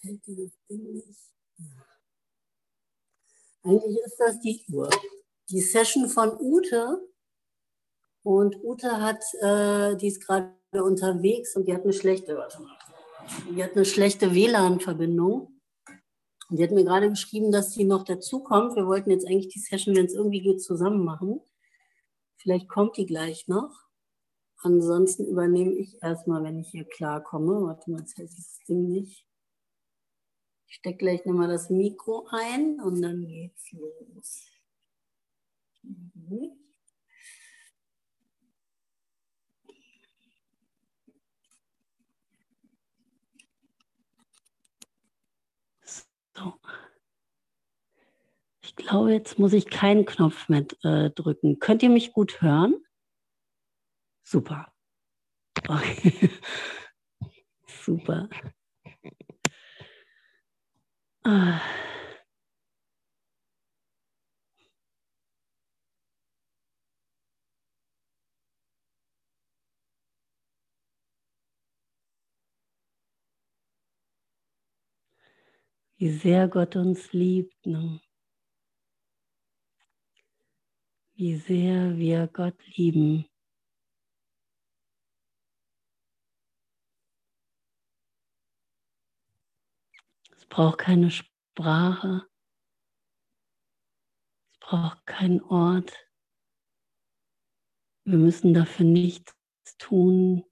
Hält dieses Ding nicht. Eigentlich ist das die Uhr. Die Session von Ute. Und Ute hat, äh, die ist gerade unterwegs und die hat eine schlechte, die hat eine schlechte WLAN-Verbindung. Und die hat mir gerade geschrieben, dass sie noch dazukommt. Wir wollten jetzt eigentlich die Session, wenn es irgendwie geht, zusammen machen. Vielleicht kommt die gleich noch. Ansonsten übernehme ich erstmal, wenn ich hier klarkomme. Warte mal, jetzt hält dieses Ding nicht. Ich stecke gleich nochmal das Mikro ein und dann geht's los. Mhm. So. Ich glaube, jetzt muss ich keinen Knopf mehr äh, drücken. Könnt ihr mich gut hören? Super. Okay. Super. Wie sehr Gott uns liebt. Ne? Wie sehr wir Gott lieben. Braucht keine Sprache. Es braucht keinen Ort. Wir müssen dafür nichts tun.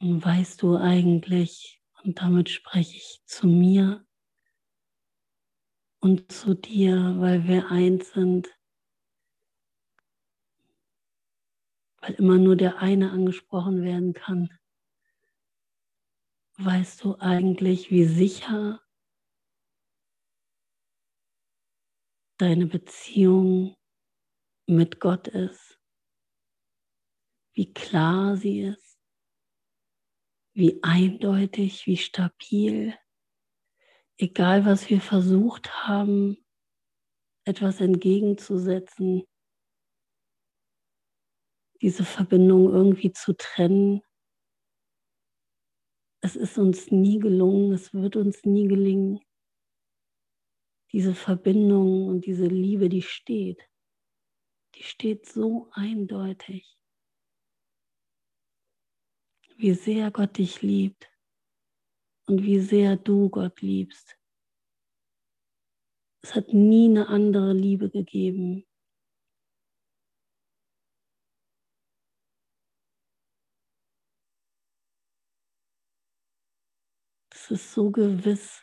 Und weißt du eigentlich, und damit spreche ich zu mir und zu dir, weil wir eins sind, weil immer nur der eine angesprochen werden kann. Weißt du eigentlich, wie sicher deine Beziehung mit Gott ist? Wie klar sie ist? Wie eindeutig, wie stabil? Egal, was wir versucht haben, etwas entgegenzusetzen, diese Verbindung irgendwie zu trennen, es ist uns nie gelungen, es wird uns nie gelingen. Diese Verbindung und diese Liebe, die steht, die steht so eindeutig. Wie sehr Gott dich liebt und wie sehr du Gott liebst. Es hat nie eine andere Liebe gegeben, Ist so gewiss.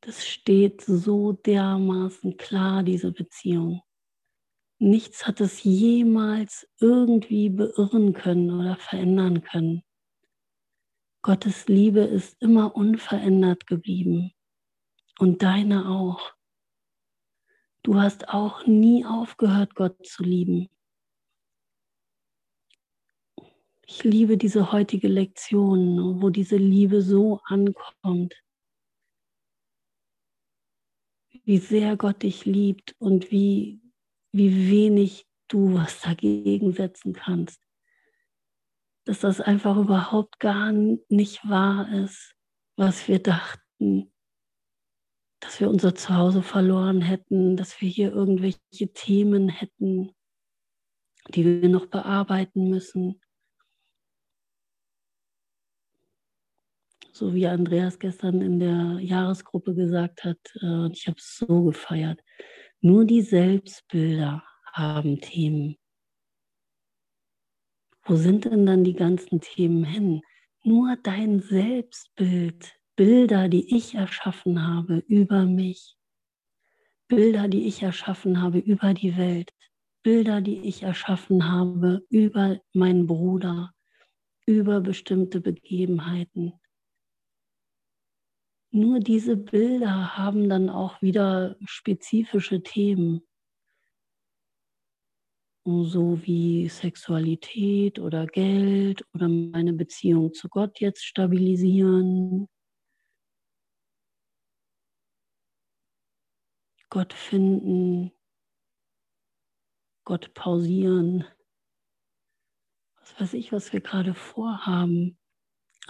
Das steht so dermaßen klar, diese Beziehung. Nichts hat es jemals irgendwie beirren können oder verändern können. Gottes Liebe ist immer unverändert geblieben und deine auch. Du hast auch nie aufgehört, Gott zu lieben. Ich liebe diese heutige Lektion, wo diese Liebe so ankommt. Wie sehr Gott dich liebt und wie, wie wenig du was dagegen setzen kannst. Dass das einfach überhaupt gar nicht wahr ist, was wir dachten. Dass wir unser Zuhause verloren hätten, dass wir hier irgendwelche Themen hätten, die wir noch bearbeiten müssen so wie Andreas gestern in der Jahresgruppe gesagt hat, äh, ich habe es so gefeiert, nur die Selbstbilder haben Themen. Wo sind denn dann die ganzen Themen hin? Nur dein Selbstbild, Bilder, die ich erschaffen habe über mich, Bilder, die ich erschaffen habe über die Welt, Bilder, die ich erschaffen habe über meinen Bruder, über bestimmte Begebenheiten nur diese Bilder haben dann auch wieder spezifische Themen, so wie Sexualität oder Geld oder meine Beziehung zu Gott jetzt stabilisieren, Gott finden, Gott pausieren. was weiß ich, was wir gerade vorhaben.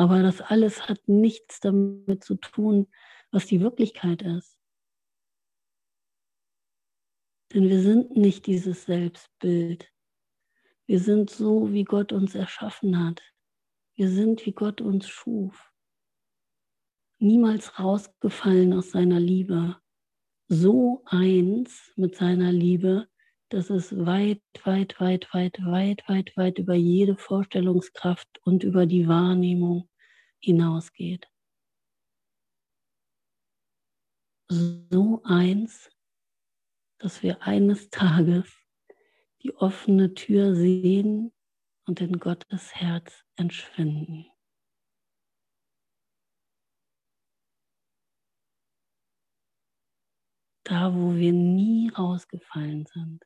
Aber das alles hat nichts damit zu tun, was die Wirklichkeit ist. Denn wir sind nicht dieses Selbstbild. Wir sind so, wie Gott uns erschaffen hat. Wir sind, wie Gott uns schuf. Niemals rausgefallen aus seiner Liebe. So eins mit seiner Liebe, dass es weit, weit, weit, weit, weit, weit, weit über jede Vorstellungskraft und über die Wahrnehmung hinausgeht. So eins, dass wir eines Tages die offene Tür sehen und in Gottes Herz entschwinden. Da, wo wir nie rausgefallen sind.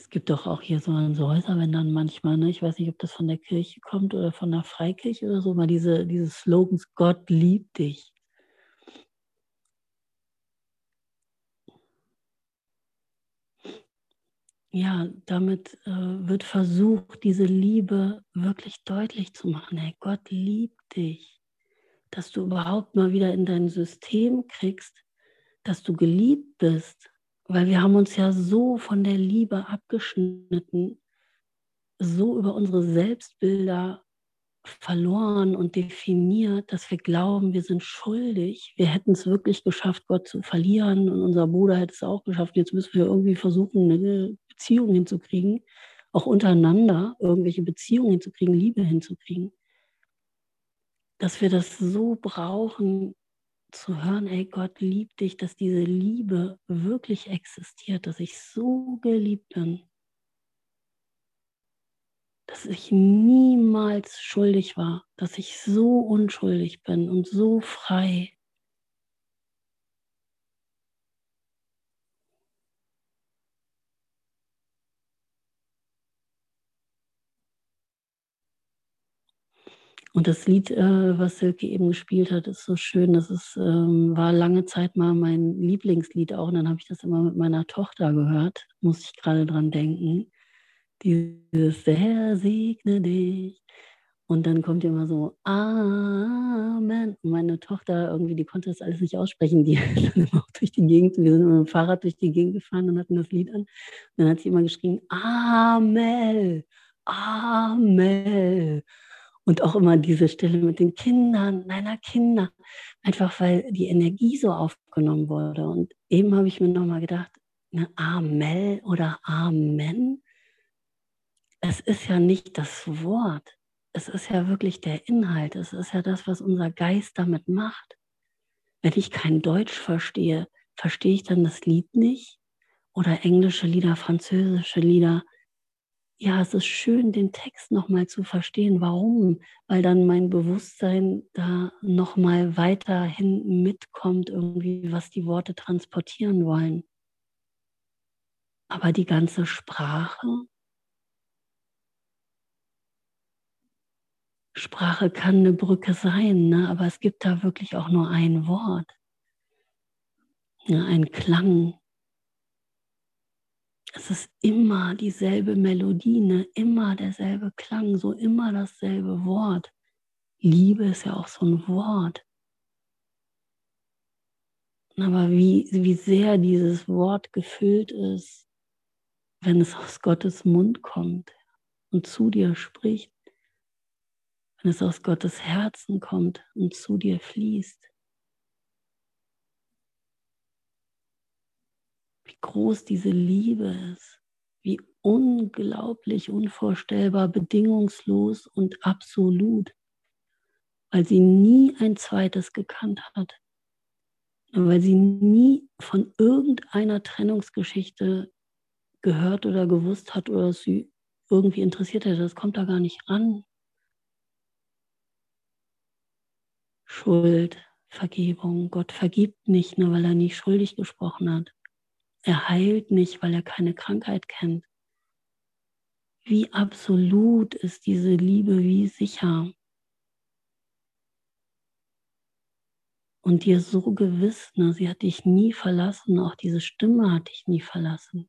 Es gibt doch auch hier so, Häuser, wenn dann manchmal, ne, ich weiß nicht, ob das von der Kirche kommt oder von der Freikirche oder so, mal diese, diese Slogans, Gott liebt dich. Ja, damit äh, wird versucht, diese Liebe wirklich deutlich zu machen. Hey, Gott liebt dich. Dass du überhaupt mal wieder in dein System kriegst, dass du geliebt bist, weil wir haben uns ja so von der Liebe abgeschnitten, so über unsere Selbstbilder verloren und definiert, dass wir glauben, wir sind schuldig. Wir hätten es wirklich geschafft, Gott zu verlieren und unser Bruder hätte es auch geschafft. Jetzt müssen wir irgendwie versuchen, eine Beziehung hinzukriegen, auch untereinander irgendwelche Beziehungen hinzukriegen, Liebe hinzukriegen. Dass wir das so brauchen, zu hören, ey, Gott liebt dich, dass diese Liebe wirklich existiert, dass ich so geliebt bin, dass ich niemals schuldig war, dass ich so unschuldig bin und so frei. Und das Lied, äh, was Silke eben gespielt hat, ist so schön. Das ist, ähm, war lange Zeit mal mein Lieblingslied auch. Und dann habe ich das immer mit meiner Tochter gehört. Muss ich gerade dran denken. Dieses Herr segne dich. Und dann kommt immer so Amen. Und meine Tochter irgendwie, die konnte das alles nicht aussprechen. Die ist dann immer auch durch die Gegend, wir sind mit dem Fahrrad durch die Gegend gefahren und hatten das Lied an. Und dann hat sie immer geschrien, Amen, Amen. Und auch immer diese Stille mit den Kindern, meiner Kinder, einfach weil die Energie so aufgenommen wurde. Und eben habe ich mir nochmal gedacht, ne, Amel oder Amen, es ist ja nicht das Wort, es ist ja wirklich der Inhalt, es ist ja das, was unser Geist damit macht. Wenn ich kein Deutsch verstehe, verstehe ich dann das Lied nicht? Oder englische Lieder, französische Lieder, ja, es ist schön, den Text nochmal zu verstehen. Warum? Weil dann mein Bewusstsein da nochmal weiterhin mitkommt, irgendwie, was die Worte transportieren wollen. Aber die ganze Sprache, Sprache kann eine Brücke sein, ne? aber es gibt da wirklich auch nur ein Wort, ne? ein Klang, es ist immer dieselbe Melodie, ne? immer derselbe Klang, so immer dasselbe Wort. Liebe ist ja auch so ein Wort. Aber wie, wie sehr dieses Wort gefüllt ist, wenn es aus Gottes Mund kommt und zu dir spricht, wenn es aus Gottes Herzen kommt und zu dir fließt. Wie groß diese Liebe ist, wie unglaublich, unvorstellbar, bedingungslos und absolut, weil sie nie ein zweites gekannt hat, weil sie nie von irgendeiner Trennungsgeschichte gehört oder gewusst hat oder sie irgendwie interessiert hätte. Das kommt da gar nicht ran. Schuld, Vergebung. Gott vergibt nicht, nur weil er nicht schuldig gesprochen hat. Er heilt nicht, weil er keine Krankheit kennt. Wie absolut ist diese Liebe, wie sicher. Und dir so gewiss, ne, sie hat dich nie verlassen, auch diese Stimme hat dich nie verlassen.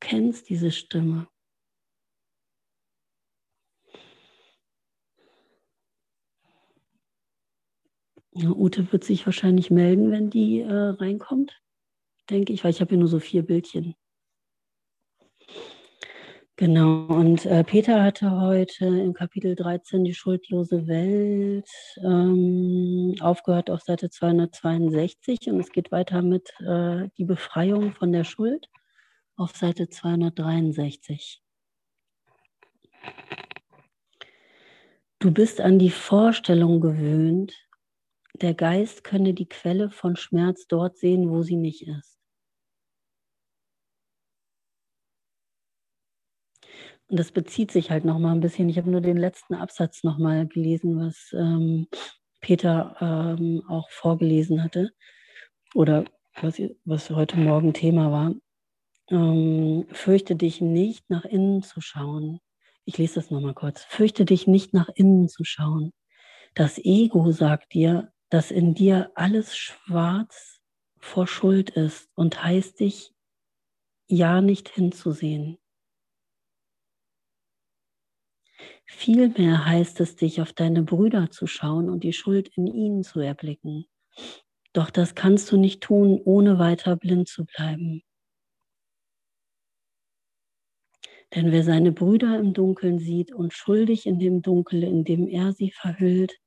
kennst diese Stimme. Ute wird sich wahrscheinlich melden, wenn die äh, reinkommt, denke ich, weil ich habe hier nur so vier Bildchen. Genau, und äh, Peter hatte heute im Kapitel 13 die schuldlose Welt ähm, aufgehört auf Seite 262 und es geht weiter mit äh, die Befreiung von der Schuld auf Seite 263. Du bist an die Vorstellung gewöhnt, der Geist könne die Quelle von Schmerz dort sehen, wo sie nicht ist. Und das bezieht sich halt noch mal ein bisschen. Ich habe nur den letzten Absatz noch mal gelesen, was ähm, Peter ähm, auch vorgelesen hatte oder was, was heute Morgen Thema war. Ähm, fürchte dich nicht, nach innen zu schauen. Ich lese das noch mal kurz. Fürchte dich nicht, nach innen zu schauen. Das Ego sagt dir, dass in dir alles schwarz vor Schuld ist und heißt dich ja nicht hinzusehen. Vielmehr heißt es dich, auf deine Brüder zu schauen und die Schuld in ihnen zu erblicken. Doch das kannst du nicht tun, ohne weiter blind zu bleiben. Denn wer seine Brüder im Dunkeln sieht und schuldig in dem Dunkel, in dem er sie verhüllt,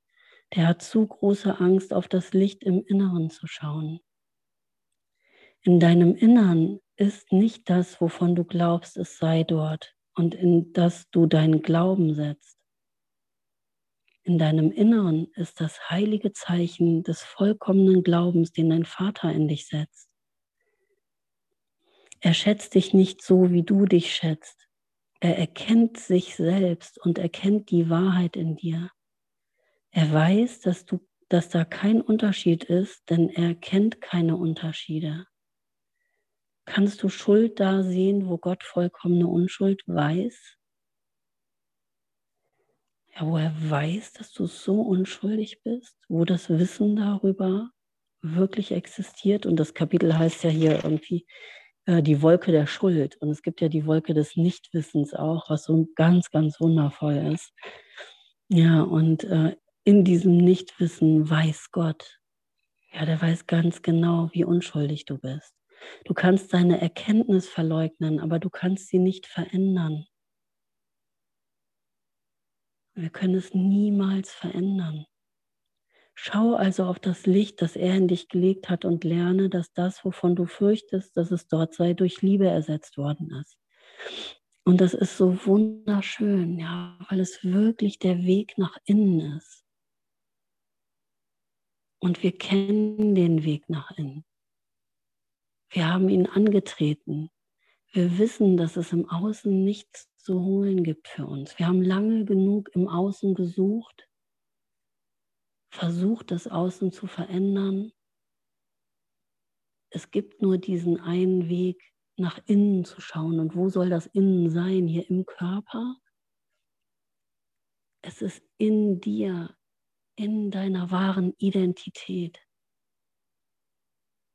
der hat zu große Angst, auf das Licht im Inneren zu schauen. In deinem Innern ist nicht das, wovon du glaubst, es sei dort und in das du deinen Glauben setzt. In deinem Inneren ist das heilige Zeichen des vollkommenen Glaubens, den dein Vater in dich setzt. Er schätzt dich nicht so, wie du dich schätzt. Er erkennt sich selbst und erkennt die Wahrheit in dir. Er weiß, dass, du, dass da kein Unterschied ist, denn er kennt keine Unterschiede. Kannst du Schuld da sehen, wo Gott vollkommene Unschuld weiß? Ja, wo er weiß, dass du so unschuldig bist, wo das Wissen darüber wirklich existiert. Und das Kapitel heißt ja hier irgendwie äh, die Wolke der Schuld. Und es gibt ja die Wolke des Nichtwissens auch, was so ganz, ganz wundervoll ist. Ja, und äh, in diesem Nichtwissen weiß Gott. Ja, der weiß ganz genau, wie unschuldig du bist. Du kannst deine Erkenntnis verleugnen, aber du kannst sie nicht verändern. Wir können es niemals verändern. Schau also auf das Licht, das er in dich gelegt hat und lerne, dass das, wovon du fürchtest, dass es dort sei, durch Liebe ersetzt worden ist. Und das ist so wunderschön, ja, weil es wirklich der Weg nach innen ist. Und wir kennen den Weg nach innen. Wir haben ihn angetreten. Wir wissen, dass es im Außen nichts zu holen gibt für uns. Wir haben lange genug im Außen gesucht, versucht, das Außen zu verändern. Es gibt nur diesen einen Weg, nach innen zu schauen. Und wo soll das Innen sein? Hier im Körper? Es ist in dir, in deiner wahren Identität.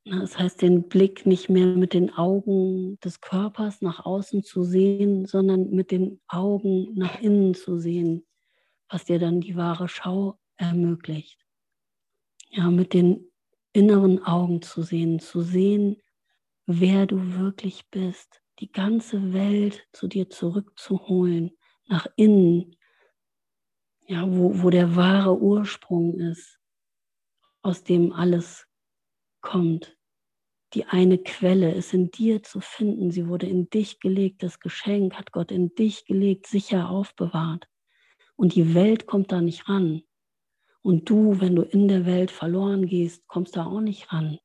Das heißt, den Blick nicht mehr mit den Augen des Körpers nach außen zu sehen, sondern mit den Augen nach innen zu sehen, was dir dann die wahre Schau ermöglicht. Ja, mit den inneren Augen zu sehen, zu sehen, wer du wirklich bist, die ganze Welt zu dir zurückzuholen, nach innen, ja, wo, wo der wahre Ursprung ist, aus dem alles kommt die eine Quelle ist in dir zu finden. Sie wurde in dich gelegt. Das Geschenk hat Gott in dich gelegt, sicher aufbewahrt. Und die Welt kommt da nicht ran. Und du, wenn du in der Welt verloren gehst, kommst da auch nicht ran.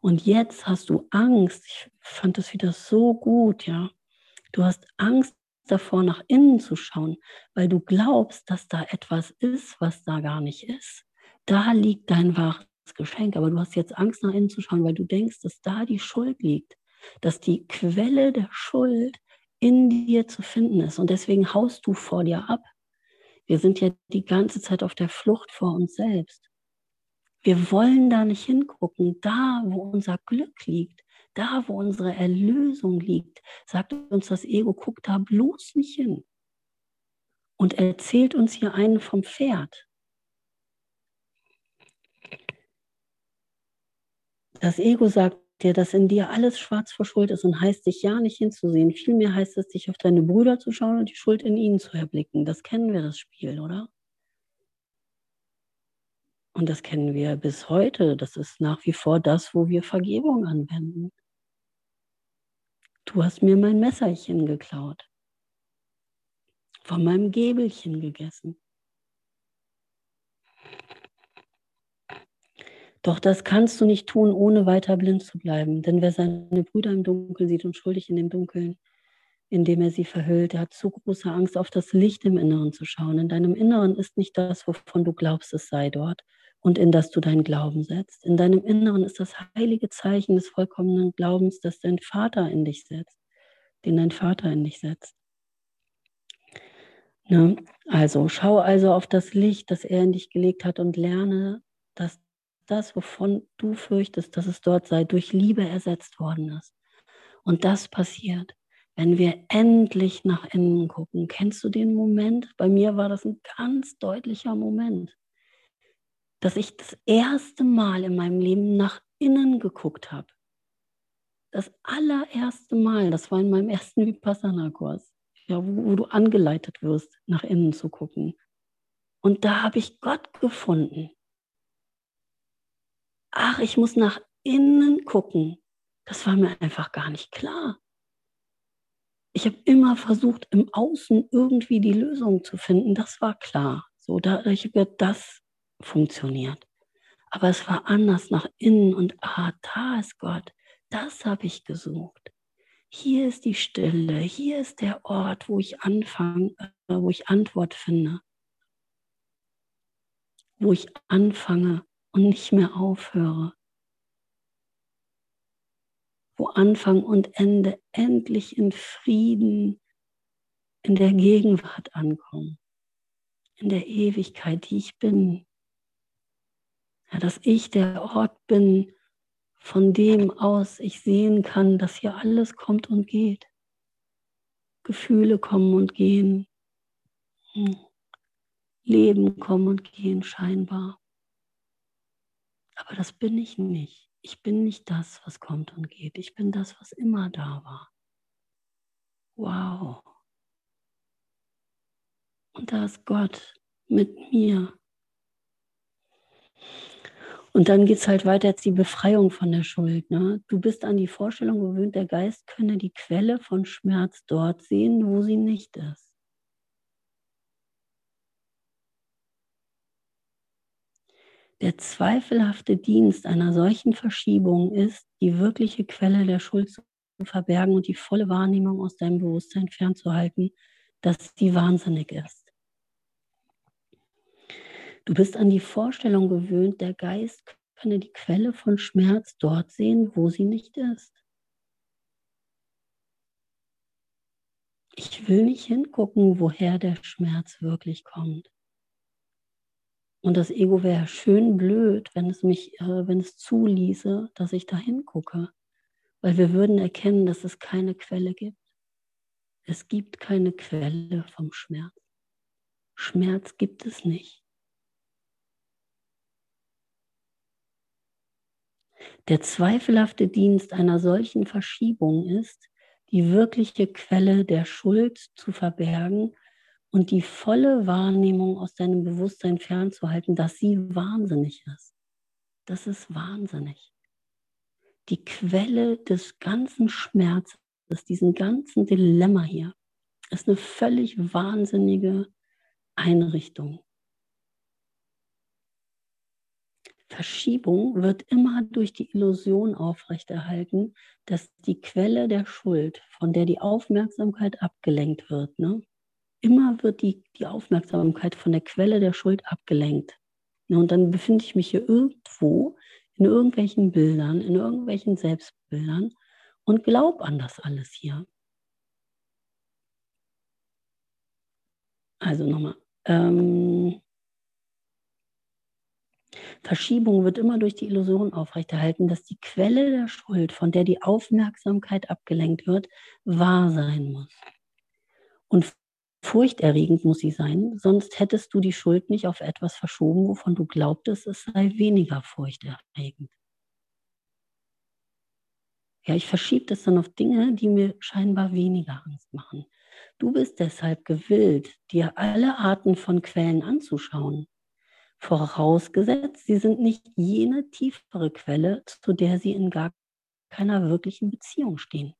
Und jetzt hast du Angst. Ich fand das wieder so gut, ja. Du hast Angst davor, nach innen zu schauen, weil du glaubst, dass da etwas ist, was da gar nicht ist. Da liegt dein wahres Geschenk, aber du hast jetzt Angst, nach innen zu schauen, weil du denkst, dass da die Schuld liegt, dass die Quelle der Schuld in dir zu finden ist. Und deswegen haust du vor dir ab. Wir sind ja die ganze Zeit auf der Flucht vor uns selbst. Wir wollen da nicht hingucken. Da, wo unser Glück liegt, Da, wo unsere Erlösung liegt, sagt uns das Ego, guck da bloß nicht hin. Und erzählt uns hier einen vom Pferd. Das Ego sagt dir, dass in dir alles schwarz vor Schuld ist und heißt dich ja nicht hinzusehen. Vielmehr heißt es, dich auf deine Brüder zu schauen und die Schuld in ihnen zu erblicken. Das kennen wir, das Spiel, oder? Und das kennen wir bis heute. Das ist nach wie vor das, wo wir Vergebung anwenden. Du hast mir mein Messerchen geklaut, von meinem Gäbelchen gegessen. Doch das kannst du nicht tun, ohne weiter blind zu bleiben. Denn wer seine Brüder im Dunkeln sieht und schuldig in dem Dunkeln, in dem er sie verhüllt, der hat zu große Angst, auf das Licht im Inneren zu schauen. In deinem Inneren ist nicht das, wovon du glaubst, es sei dort und in das du deinen Glauben setzt. In deinem Inneren ist das heilige Zeichen des vollkommenen Glaubens, das dein Vater in dich setzt, den dein Vater in dich setzt. Ne? Also schau also auf das Licht, das er in dich gelegt hat und lerne, dass das, wovon du fürchtest, dass es dort sei, durch Liebe ersetzt worden ist. Und das passiert, wenn wir endlich nach innen gucken. Kennst du den Moment? Bei mir war das ein ganz deutlicher Moment, dass ich das erste Mal in meinem Leben nach innen geguckt habe. Das allererste Mal, das war in meinem ersten Vipassana-Kurs, ja, wo, wo du angeleitet wirst, nach innen zu gucken. Und da habe ich Gott gefunden ach, ich muss nach innen gucken. Das war mir einfach gar nicht klar. Ich habe immer versucht, im Außen irgendwie die Lösung zu finden. Das war klar. So, dadurch wird das funktioniert. Aber es war anders nach innen und ah, da ist Gott. Das habe ich gesucht. Hier ist die Stille. Hier ist der Ort, wo ich anfange, äh, wo ich Antwort finde. Wo ich anfange, und nicht mehr aufhöre. Wo Anfang und Ende endlich in Frieden in der Gegenwart ankommen, in der Ewigkeit, die ich bin. Ja, dass ich der Ort bin, von dem aus ich sehen kann, dass hier alles kommt und geht. Gefühle kommen und gehen. Hm. Leben kommen und gehen scheinbar. Aber das bin ich nicht. Ich bin nicht das, was kommt und geht. Ich bin das, was immer da war. Wow. Und da ist Gott mit mir. Und dann geht es halt weiter jetzt die Befreiung von der Schuld. Ne? Du bist an die Vorstellung gewöhnt, der Geist könne die Quelle von Schmerz dort sehen, wo sie nicht ist. Der zweifelhafte Dienst einer solchen Verschiebung ist, die wirkliche Quelle der Schuld zu verbergen und die volle Wahrnehmung aus deinem Bewusstsein fernzuhalten, dass sie wahnsinnig ist. Du bist an die Vorstellung gewöhnt, der Geist könne die Quelle von Schmerz dort sehen, wo sie nicht ist. Ich will nicht hingucken, woher der Schmerz wirklich kommt. Und das Ego wäre schön blöd, wenn es mich, äh, wenn es zuließe, dass ich da hingucke. Weil wir würden erkennen, dass es keine Quelle gibt. Es gibt keine Quelle vom Schmerz. Schmerz gibt es nicht. Der zweifelhafte Dienst einer solchen Verschiebung ist, die wirkliche Quelle der Schuld zu verbergen und die volle Wahrnehmung aus deinem Bewusstsein fernzuhalten, dass sie wahnsinnig ist. Das ist wahnsinnig. Die Quelle des ganzen Schmerzes, diesen ganzen Dilemma hier, ist eine völlig wahnsinnige Einrichtung. Verschiebung wird immer durch die Illusion aufrechterhalten, dass die Quelle der Schuld, von der die Aufmerksamkeit abgelenkt wird, ne, immer wird die, die Aufmerksamkeit von der Quelle der Schuld abgelenkt. Und dann befinde ich mich hier irgendwo in irgendwelchen Bildern, in irgendwelchen Selbstbildern und glaube an das alles hier. Also nochmal. Ähm, Verschiebung wird immer durch die Illusion aufrechterhalten, dass die Quelle der Schuld, von der die Aufmerksamkeit abgelenkt wird, wahr sein muss. Und furchterregend muss sie sein, sonst hättest du die Schuld nicht auf etwas verschoben, wovon du glaubtest, es sei weniger furchterregend. Ja, ich verschiebe das dann auf Dinge, die mir scheinbar weniger Angst machen. Du bist deshalb gewillt, dir alle Arten von Quellen anzuschauen. Vorausgesetzt, sie sind nicht jene tiefere Quelle, zu der sie in gar keiner wirklichen Beziehung stehen.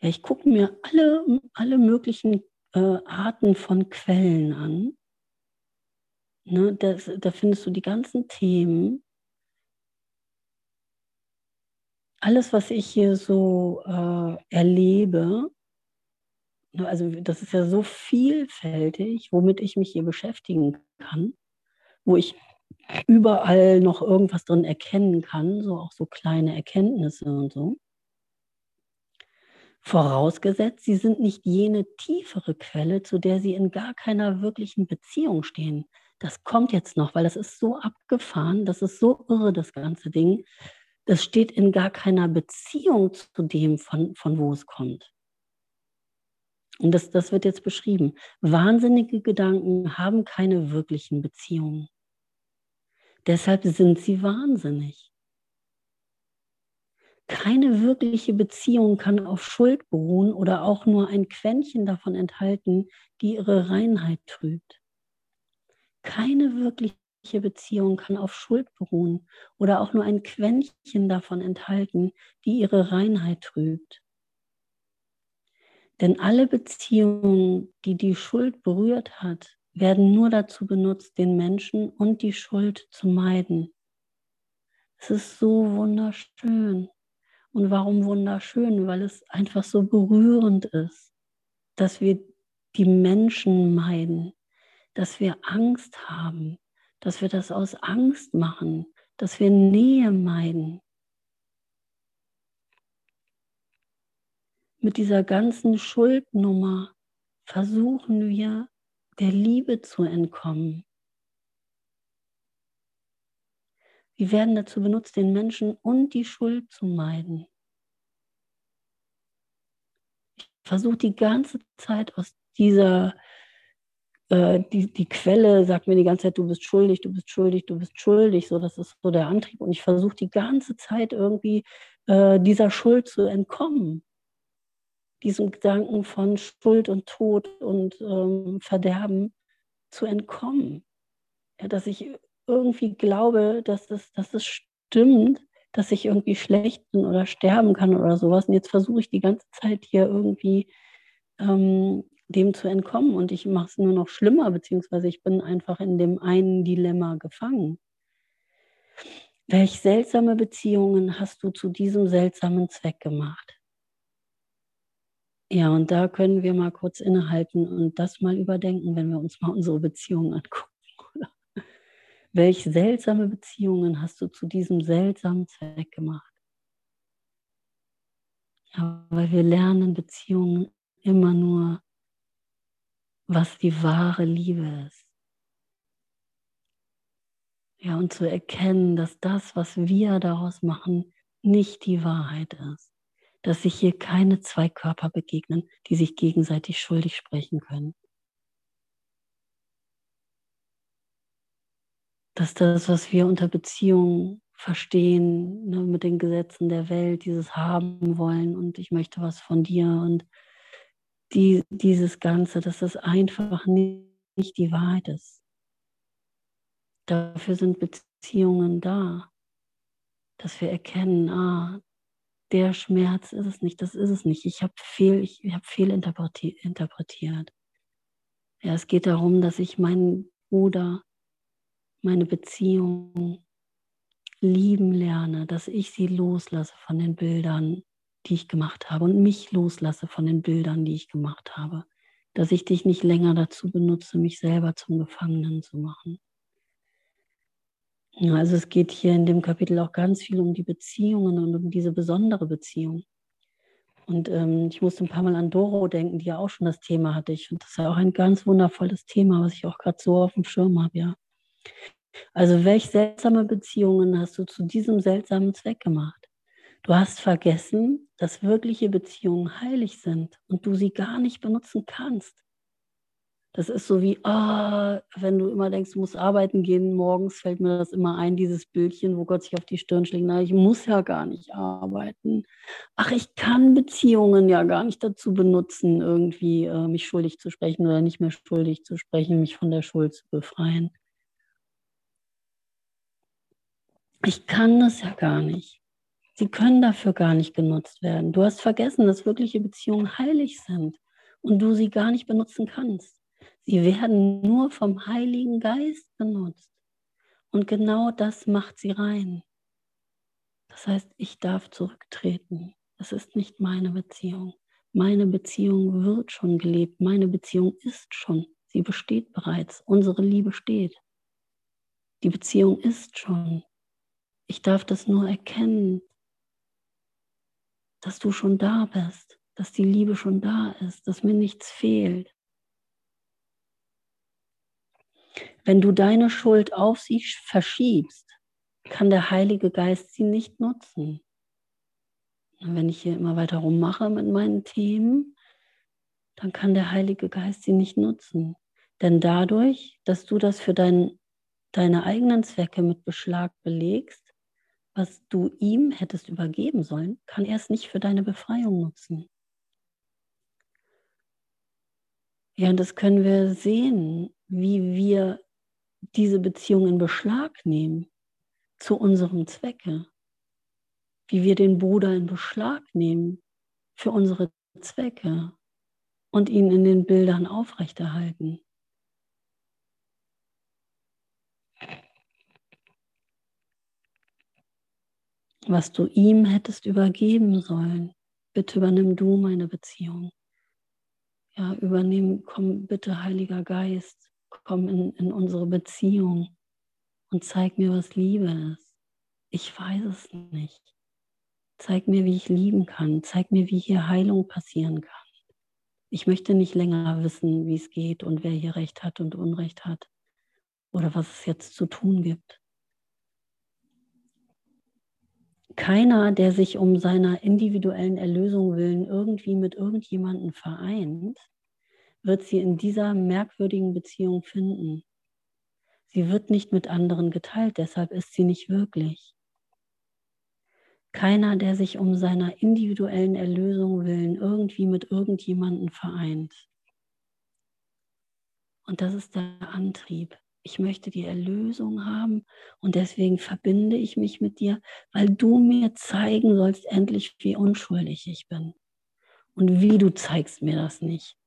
Ja, ich gucke mir alle, alle möglichen äh, Arten von Quellen an. Ne, das, da findest du die ganzen Themen, alles, was ich hier so äh, erlebe, also das ist ja so vielfältig, womit ich mich hier beschäftigen kann, wo ich überall noch irgendwas drin erkennen kann, so auch so kleine Erkenntnisse und so. Vorausgesetzt, sie sind nicht jene tiefere Quelle, zu der sie in gar keiner wirklichen Beziehung stehen. Das kommt jetzt noch, weil das ist so abgefahren, das ist so irre, das ganze Ding, das steht in gar keiner Beziehung zu dem, von, von wo es kommt. Und das, das wird jetzt beschrieben. Wahnsinnige Gedanken haben keine wirklichen Beziehungen. Deshalb sind sie wahnsinnig. Keine wirkliche Beziehung kann auf Schuld beruhen oder auch nur ein Quäntchen davon enthalten, die ihre Reinheit trübt. Keine wirkliche Beziehung kann auf Schuld beruhen oder auch nur ein Quäntchen davon enthalten, die ihre Reinheit trübt. Denn alle Beziehungen, die die Schuld berührt hat, werden nur dazu benutzt, den Menschen und die Schuld zu meiden. Es ist so wunderschön. Und warum wunderschön? Weil es einfach so berührend ist, dass wir die Menschen meiden, dass wir Angst haben, dass wir das aus Angst machen, dass wir Nähe meiden. Mit dieser ganzen Schuldnummer versuchen wir der Liebe zu entkommen. Wir werden dazu benutzt, den Menschen und die Schuld zu meiden. Ich versuche die ganze Zeit aus dieser äh, die, die Quelle sagt mir die ganze Zeit, du bist schuldig, du bist schuldig, du bist schuldig. So, das ist so der Antrieb. Und ich versuche die ganze Zeit irgendwie äh, dieser Schuld zu entkommen. Diesem Gedanken von Schuld und Tod und ähm, Verderben zu entkommen. Ja, dass ich irgendwie glaube, dass es, dass es stimmt, dass ich irgendwie schlecht bin oder sterben kann oder sowas. Und jetzt versuche ich die ganze Zeit hier irgendwie ähm, dem zu entkommen und ich mache es nur noch schlimmer, beziehungsweise ich bin einfach in dem einen Dilemma gefangen. Welch seltsame Beziehungen hast du zu diesem seltsamen Zweck gemacht? Ja, und da können wir mal kurz innehalten und das mal überdenken, wenn wir uns mal unsere Beziehungen angucken. Welch seltsame Beziehungen hast du zu diesem seltsamen Zweck gemacht? Ja, weil wir lernen Beziehungen immer nur was die wahre Liebe ist. Ja, und zu erkennen, dass das, was wir daraus machen, nicht die Wahrheit ist. Dass sich hier keine zwei Körper begegnen, die sich gegenseitig schuldig sprechen können. Dass das, was wir unter Beziehung verstehen, ne, mit den Gesetzen der Welt, dieses haben wollen und ich möchte was von dir und die, dieses Ganze, dass das einfach nicht, nicht die Wahrheit ist. Dafür sind Beziehungen da, dass wir erkennen, ah, der Schmerz ist es nicht, das ist es nicht. Ich habe fehl, ich, ich hab fehl interpretiert. Ja, es geht darum, dass ich meinen Bruder, meine Beziehung lieben lerne, dass ich sie loslasse von den Bildern, die ich gemacht habe und mich loslasse von den Bildern, die ich gemacht habe. Dass ich dich nicht länger dazu benutze, mich selber zum Gefangenen zu machen. Also es geht hier in dem Kapitel auch ganz viel um die Beziehungen und um diese besondere Beziehung. Und ähm, ich musste ein paar Mal an Doro denken, die ja auch schon das Thema hatte. Ich finde das ist ja auch ein ganz wundervolles Thema, was ich auch gerade so auf dem Schirm habe, ja. Also, welche seltsame Beziehungen hast du zu diesem seltsamen Zweck gemacht? Du hast vergessen, dass wirkliche Beziehungen heilig sind und du sie gar nicht benutzen kannst. Das ist so wie, ah, wenn du immer denkst, du musst arbeiten gehen, morgens fällt mir das immer ein, dieses Bildchen, wo Gott sich auf die Stirn schlägt, na, ich muss ja gar nicht arbeiten. Ach, ich kann Beziehungen ja gar nicht dazu benutzen, irgendwie äh, mich schuldig zu sprechen oder nicht mehr schuldig zu sprechen, mich von der Schuld zu befreien. Ich kann das ja gar nicht. Sie können dafür gar nicht genutzt werden. Du hast vergessen, dass wirkliche Beziehungen heilig sind und du sie gar nicht benutzen kannst. Sie werden nur vom Heiligen Geist benutzt. Und genau das macht sie rein. Das heißt, ich darf zurücktreten. Es ist nicht meine Beziehung. Meine Beziehung wird schon gelebt. Meine Beziehung ist schon. Sie besteht bereits. Unsere Liebe steht. Die Beziehung ist schon. Ich darf das nur erkennen, dass du schon da bist, dass die Liebe schon da ist, dass mir nichts fehlt. Wenn du deine Schuld auf sie verschiebst, kann der Heilige Geist sie nicht nutzen. Und wenn ich hier immer weiter rummache mit meinen Themen, dann kann der Heilige Geist sie nicht nutzen. Denn dadurch, dass du das für dein, deine eigenen Zwecke mit Beschlag belegst, was du ihm hättest übergeben sollen, kann er es nicht für deine Befreiung nutzen. Ja, und das können wir sehen, wie wir diese Beziehung in Beschlag nehmen zu unserem Zwecke, wie wir den Bruder in Beschlag nehmen für unsere Zwecke und ihn in den Bildern aufrechterhalten. Was du ihm hättest übergeben sollen, bitte übernimm du meine Beziehung. Ja, übernimm, komm bitte, Heiliger Geist, komm in, in unsere Beziehung und zeig mir, was Liebe ist. Ich weiß es nicht. Zeig mir, wie ich lieben kann. Zeig mir, wie hier Heilung passieren kann. Ich möchte nicht länger wissen, wie es geht und wer hier Recht hat und Unrecht hat oder was es jetzt zu tun gibt. Keiner, der sich um seiner individuellen Erlösung willen irgendwie mit irgendjemandem vereint, wird sie in dieser merkwürdigen Beziehung finden. Sie wird nicht mit anderen geteilt, deshalb ist sie nicht wirklich. Keiner, der sich um seiner individuellen Erlösung willen irgendwie mit irgendjemandem vereint. Und das ist der Antrieb. Ich möchte die Erlösung haben und deswegen verbinde ich mich mit dir, weil du mir zeigen sollst endlich, wie unschuldig ich bin. Und wie du zeigst mir das nicht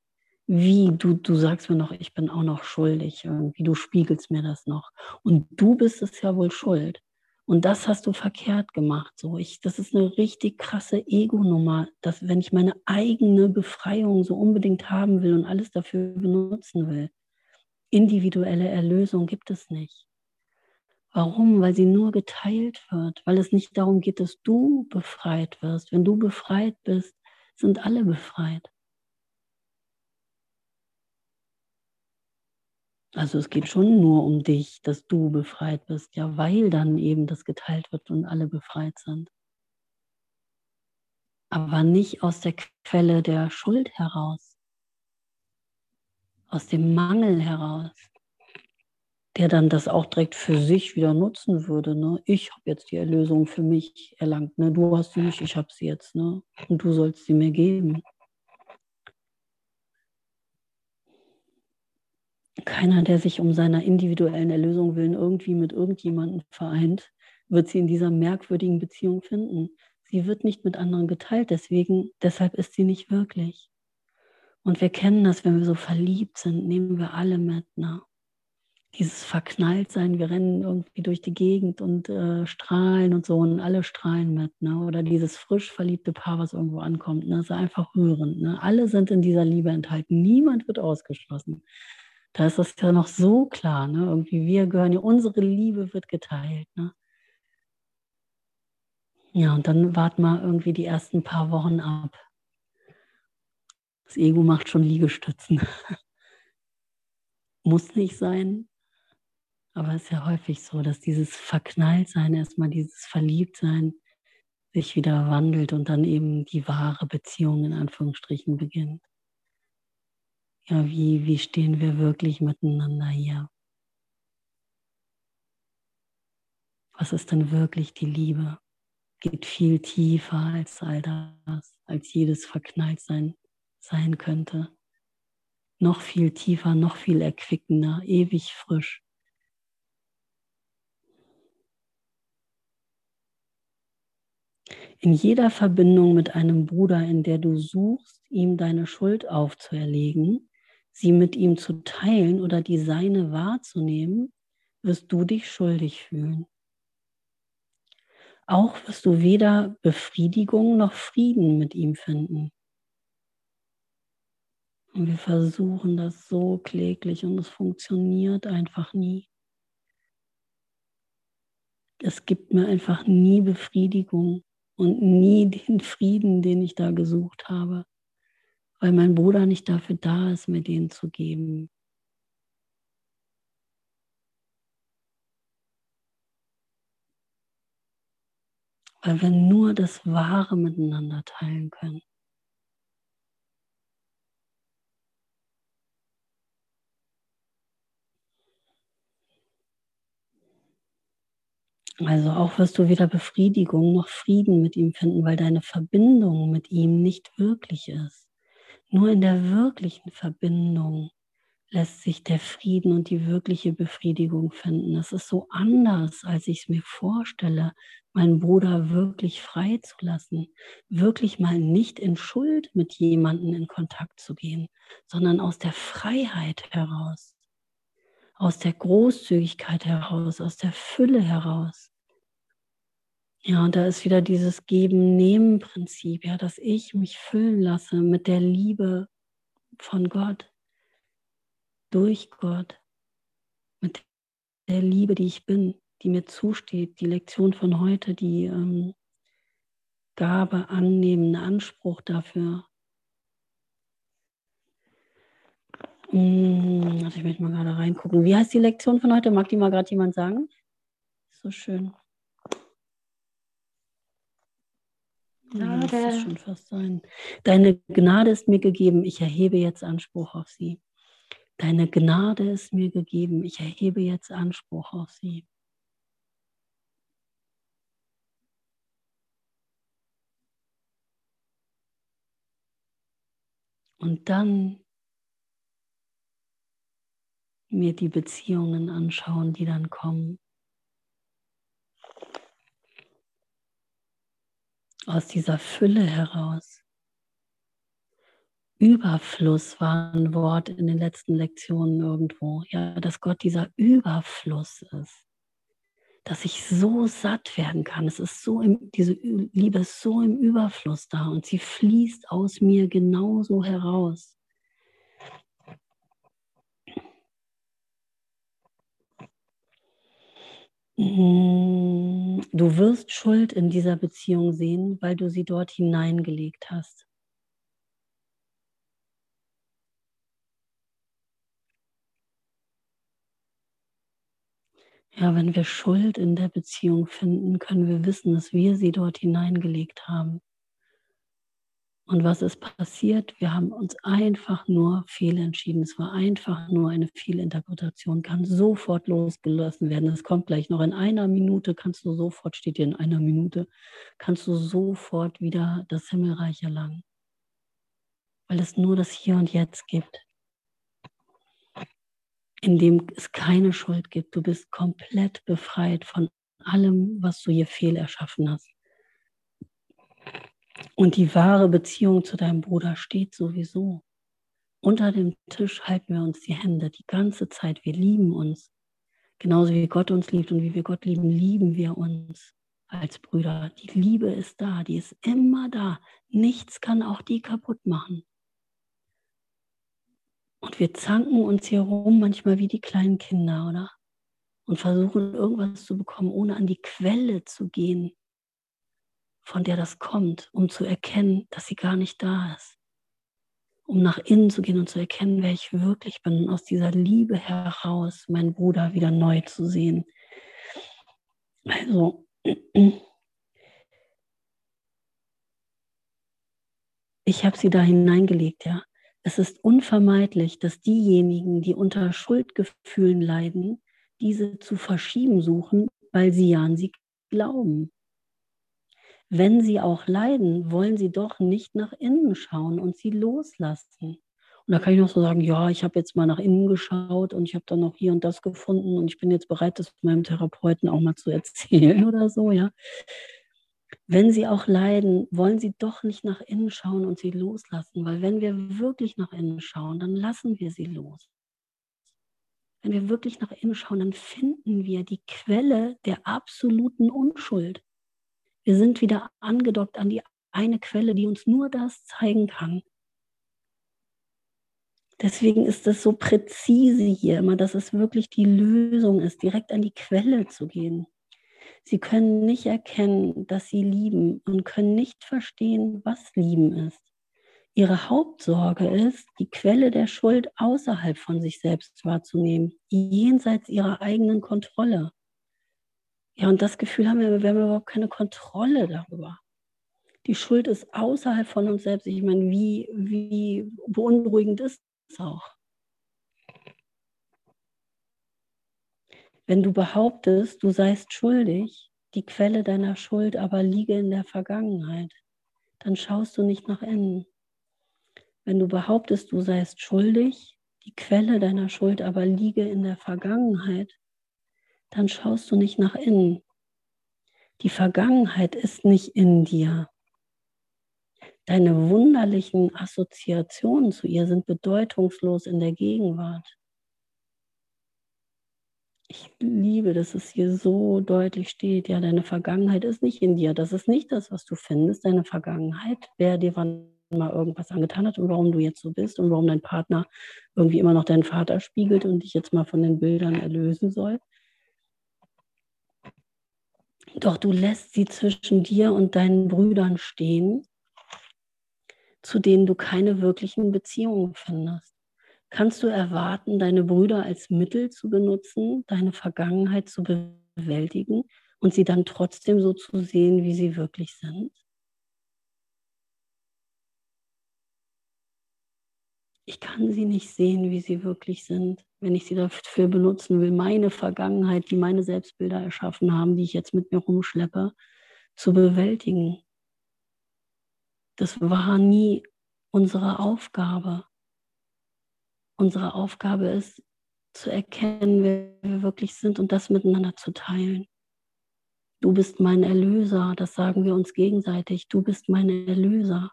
wie du, du sagst mir noch, ich bin auch noch schuldig, irgendwie, du spiegelst mir das noch. Und du bist es ja wohl schuld. Und das hast du verkehrt gemacht. So, ich, das ist eine richtig krasse Ego-Nummer, dass wenn ich meine eigene Befreiung so unbedingt haben will und alles dafür benutzen will, individuelle Erlösung gibt es nicht. Warum? Weil sie nur geteilt wird, weil es nicht darum geht, dass du befreit wirst. Wenn du befreit bist, sind alle befreit. Also es geht schon nur um dich, dass du befreit bist, ja, weil dann eben das geteilt wird und alle befreit sind. Aber nicht aus der Quelle der Schuld heraus, aus dem Mangel heraus, der dann das auch direkt für sich wieder nutzen würde. Ne? Ich habe jetzt die Erlösung für mich erlangt. Ne? Du hast sie nicht, ich habe sie jetzt. Ne? Und du sollst sie mir geben. Keiner, der sich um seiner individuellen Erlösung willen irgendwie mit irgendjemandem vereint, wird sie in dieser merkwürdigen Beziehung finden. Sie wird nicht mit anderen geteilt, deswegen, deshalb ist sie nicht wirklich. Und wir kennen das, wenn wir so verliebt sind, nehmen wir alle mit. Ne? Dieses Verknalltsein, wir rennen irgendwie durch die Gegend und äh, strahlen und so und alle strahlen mit. Ne? Oder dieses frisch verliebte Paar, was irgendwo ankommt. Ne? Das ist einfach rührend. Ne? Alle sind in dieser Liebe enthalten. Niemand wird ausgeschlossen. Da ist das ja noch so klar, ne? Irgendwie wir gehören ja, unsere Liebe wird geteilt, ne? Ja, und dann warten wir irgendwie die ersten paar Wochen ab. Das Ego macht schon Liegestützen. Muss nicht sein, aber es ist ja häufig so, dass dieses Verknalltsein, erstmal dieses Verliebtsein sich wieder wandelt und dann eben die wahre Beziehung in Anführungsstrichen beginnt. Ja, wie, wie stehen wir wirklich miteinander hier? Was ist denn wirklich die Liebe? Geht viel tiefer als all das, als jedes Verknalltsein sein könnte. Noch viel tiefer, noch viel erquickender, ewig frisch. In jeder Verbindung mit einem Bruder, in der du suchst, ihm deine Schuld aufzuerlegen, sie mit ihm zu teilen oder die seine wahrzunehmen, wirst du dich schuldig fühlen. Auch wirst du weder Befriedigung noch Frieden mit ihm finden. Und wir versuchen das so kläglich und es funktioniert einfach nie. Es gibt mir einfach nie Befriedigung und nie den Frieden, den ich da gesucht habe, weil mein Bruder nicht dafür da ist, mir den zu geben. Weil wir nur das Wahre miteinander teilen können. Also auch wirst du weder Befriedigung noch Frieden mit ihm finden, weil deine Verbindung mit ihm nicht wirklich ist. Nur in der wirklichen Verbindung lässt sich der Frieden und die wirkliche Befriedigung finden. Es ist so anders, als ich es mir vorstelle, meinen Bruder wirklich frei zu lassen, wirklich mal nicht in Schuld mit jemandem in Kontakt zu gehen, sondern aus der Freiheit heraus, aus der Großzügigkeit heraus, aus der Fülle heraus. Ja, und da ist wieder dieses Geben-Nehmen-Prinzip, ja, dass ich mich füllen lasse mit der Liebe von Gott, durch Gott, mit der Liebe, die ich bin, die mir zusteht, die Lektion von heute, die ähm, Gabe annehmen, Anspruch dafür. Hm, also ich möchte mal gerade reingucken. Wie heißt die Lektion von heute? Mag die mal gerade jemand sagen? So schön. Gnade. Ja, das schon fast sein. Deine Gnade ist mir gegeben, ich erhebe jetzt Anspruch auf sie. Deine Gnade ist mir gegeben, ich erhebe jetzt Anspruch auf sie. Und dann mir die Beziehungen anschauen, die dann kommen. Aus dieser Fülle heraus. Überfluss war ein Wort in den letzten Lektionen irgendwo. Ja, dass Gott dieser Überfluss ist. Dass ich so satt werden kann. Es ist so im, diese Liebe ist so im Überfluss da und sie fließt aus mir genauso heraus. Du wirst Schuld in dieser Beziehung sehen, weil du sie dort hineingelegt hast. Ja, wenn wir Schuld in der Beziehung finden, können wir wissen, dass wir sie dort hineingelegt haben. Und was ist passiert? Wir haben uns einfach nur fehlentschieden. Es war einfach nur eine Fehlinterpretation, kann sofort losgelassen werden. Es kommt gleich noch in einer Minute, kannst du sofort, steht hier in einer Minute, kannst du sofort wieder das Himmelreich erlangen. Weil es nur das Hier und Jetzt gibt, in dem es keine Schuld gibt. Du bist komplett befreit von allem, was du hier fehlerschaffen hast. Und die wahre Beziehung zu deinem Bruder steht sowieso. Unter dem Tisch halten wir uns die Hände die ganze Zeit. Wir lieben uns. Genauso wie Gott uns liebt und wie wir Gott lieben, lieben wir uns als Brüder. Die Liebe ist da, die ist immer da. Nichts kann auch die kaputt machen. Und wir zanken uns hier rum manchmal wie die kleinen Kinder, oder? Und versuchen irgendwas zu bekommen, ohne an die Quelle zu gehen, von der das kommt, um zu erkennen, dass sie gar nicht da ist. um nach innen zu gehen und zu erkennen, wer ich wirklich bin, aus dieser Liebe heraus meinen Bruder wieder neu zu sehen. Also, ich habe sie da hineingelegt, ja. Es ist unvermeidlich, dass diejenigen, die unter Schuldgefühlen leiden, diese zu verschieben suchen, weil sie ja an sie glauben wenn sie auch leiden, wollen sie doch nicht nach innen schauen und sie loslassen. Und da kann ich noch so sagen, ja, ich habe jetzt mal nach innen geschaut und ich habe dann noch hier und das gefunden und ich bin jetzt bereit, das meinem Therapeuten auch mal zu erzählen oder so, ja. Wenn sie auch leiden, wollen sie doch nicht nach innen schauen und sie loslassen, weil wenn wir wirklich nach innen schauen, dann lassen wir sie los. Wenn wir wirklich nach innen schauen, dann finden wir die Quelle der absoluten Unschuld. Wir sind wieder angedockt an die eine Quelle, die uns nur das zeigen kann. Deswegen ist es so präzise hier immer, dass es wirklich die Lösung ist, direkt an die Quelle zu gehen. Sie können nicht erkennen, dass sie lieben und können nicht verstehen, was lieben ist. Ihre Hauptsorge ist, die Quelle der Schuld außerhalb von sich selbst wahrzunehmen, jenseits ihrer eigenen Kontrolle. Ja, und das Gefühl haben wir, wir haben überhaupt keine Kontrolle darüber. Die Schuld ist außerhalb von uns selbst. Ich meine, wie, wie beunruhigend ist es auch? Wenn du behauptest, du seist schuldig, die Quelle deiner Schuld aber liege in der Vergangenheit, dann schaust du nicht nach innen. Wenn du behauptest, du seist schuldig, die Quelle deiner Schuld aber liege in der Vergangenheit, dann schaust du nicht nach innen. Die Vergangenheit ist nicht in dir. Deine wunderlichen Assoziationen zu ihr sind bedeutungslos in der Gegenwart. Ich liebe, dass es hier so deutlich steht. Ja, deine Vergangenheit ist nicht in dir. Das ist nicht das, was du findest. Deine Vergangenheit, wer dir wann mal irgendwas angetan hat und warum du jetzt so bist und warum dein Partner irgendwie immer noch deinen Vater spiegelt und dich jetzt mal von den Bildern erlösen soll. Doch du lässt sie zwischen dir und deinen Brüdern stehen, zu denen du keine wirklichen Beziehungen findest. Kannst du erwarten, deine Brüder als Mittel zu benutzen, deine Vergangenheit zu bewältigen und sie dann trotzdem so zu sehen, wie sie wirklich sind? Ich kann sie nicht sehen, wie sie wirklich sind, wenn ich sie dafür benutzen will, meine Vergangenheit, die meine Selbstbilder erschaffen haben, die ich jetzt mit mir rumschleppe, zu bewältigen. Das war nie unsere Aufgabe. Unsere Aufgabe ist zu erkennen, wer wir wirklich sind und das miteinander zu teilen. Du bist mein Erlöser, das sagen wir uns gegenseitig. Du bist mein Erlöser.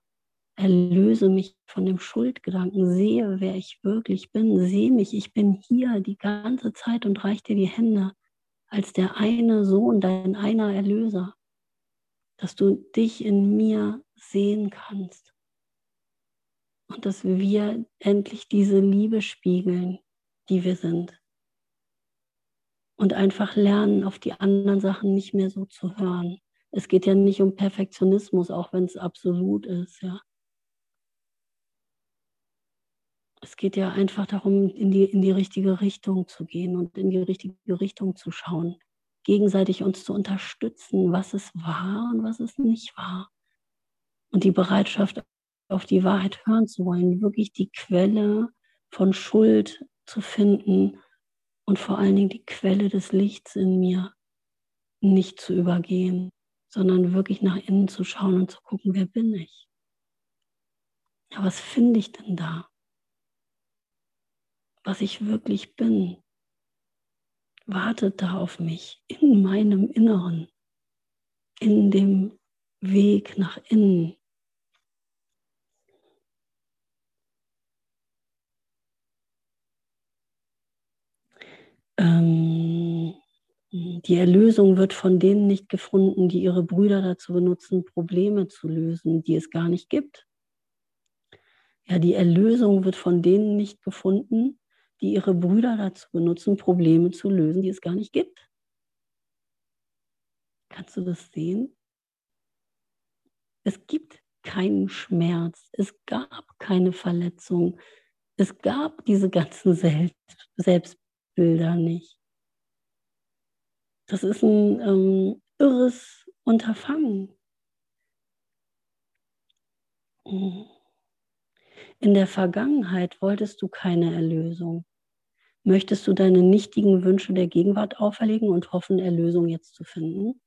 Erlöse mich von dem Schuldgedanken, sehe, wer ich wirklich bin, sehe mich, ich bin hier die ganze Zeit und reich dir die Hände als der eine Sohn, dein einer Erlöser, dass du dich in mir sehen kannst und dass wir endlich diese Liebe spiegeln, die wir sind und einfach lernen, auf die anderen Sachen nicht mehr so zu hören. Es geht ja nicht um Perfektionismus, auch wenn es absolut ist, ja. Es geht ja einfach darum, in die, in die richtige Richtung zu gehen und in die richtige Richtung zu schauen. Gegenseitig uns zu unterstützen, was es war und was es nicht war. Und die Bereitschaft, auf die Wahrheit hören zu wollen, wirklich die Quelle von Schuld zu finden und vor allen Dingen die Quelle des Lichts in mir nicht zu übergehen, sondern wirklich nach innen zu schauen und zu gucken, wer bin ich? Ja, was finde ich denn da? Was ich wirklich bin, wartet da auf mich in meinem Inneren, in dem Weg nach innen. Ähm, die Erlösung wird von denen nicht gefunden, die ihre Brüder dazu benutzen, Probleme zu lösen, die es gar nicht gibt. Ja, die Erlösung wird von denen nicht gefunden, die ihre Brüder dazu benutzen, Probleme zu lösen, die es gar nicht gibt. Kannst du das sehen? Es gibt keinen Schmerz, es gab keine Verletzung, es gab diese ganzen Selbst Selbstbilder nicht. Das ist ein ähm, irres Unterfangen. In der Vergangenheit wolltest du keine Erlösung. Möchtest du deine nichtigen Wünsche der Gegenwart auferlegen und hoffen, Erlösung jetzt zu finden?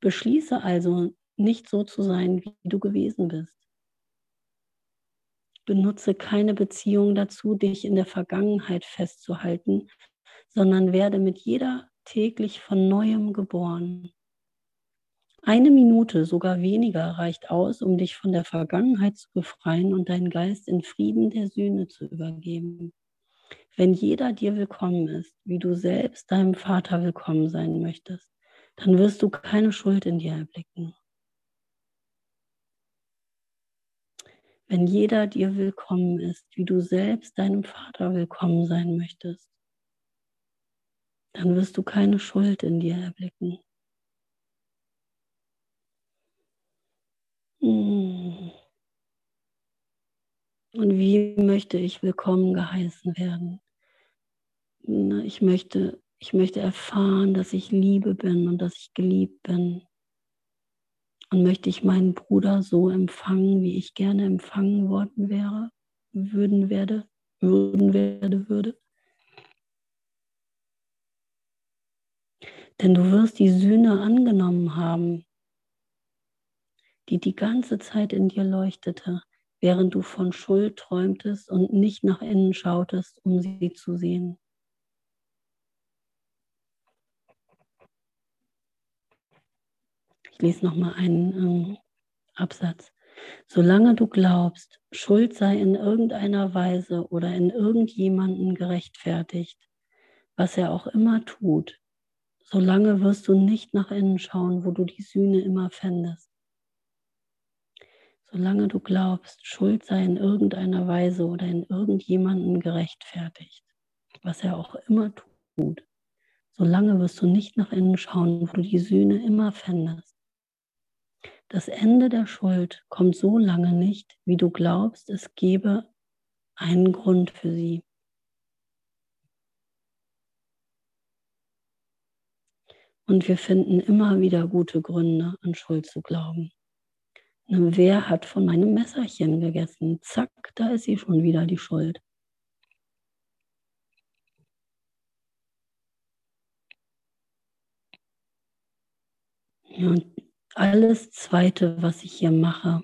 Beschließe also, nicht so zu sein, wie du gewesen bist. Benutze keine Beziehung dazu, dich in der Vergangenheit festzuhalten, sondern werde mit jeder täglich von neuem geboren. Eine Minute, sogar weniger, reicht aus, um dich von der Vergangenheit zu befreien und deinen Geist in Frieden der Sühne zu übergeben. Wenn jeder dir willkommen ist, wie du selbst deinem Vater willkommen sein möchtest, dann wirst du keine Schuld in dir erblicken. Wenn jeder dir willkommen ist, wie du selbst deinem Vater willkommen sein möchtest, dann wirst du keine Schuld in dir erblicken. Und wie möchte ich willkommen geheißen werden? Ich möchte, ich möchte erfahren, dass ich Liebe bin und dass ich geliebt bin. Und möchte ich meinen Bruder so empfangen, wie ich gerne empfangen worden wäre, würden werde, würden werde, würde. Denn du wirst die Sühne angenommen haben, die die ganze Zeit in dir leuchtete, während du von Schuld träumtest und nicht nach innen schautest, um sie zu sehen. Ich lese noch mal einen ähm, Absatz. Solange du glaubst, Schuld sei in irgendeiner Weise oder in irgendjemanden gerechtfertigt, was er auch immer tut, solange wirst du nicht nach innen schauen, wo du die Sühne immer fändest. Solange du glaubst, Schuld sei in irgendeiner Weise oder in irgendjemanden gerechtfertigt, was er auch immer tut, solange wirst du nicht nach innen schauen, wo du die Sühne immer fändest. Das Ende der Schuld kommt so lange nicht, wie du glaubst, es gebe einen Grund für sie. Und wir finden immer wieder gute Gründe, an Schuld zu glauben. Wer hat von meinem Messerchen gegessen? Zack, da ist sie schon wieder die Schuld. Und alles Zweite, was ich hier mache,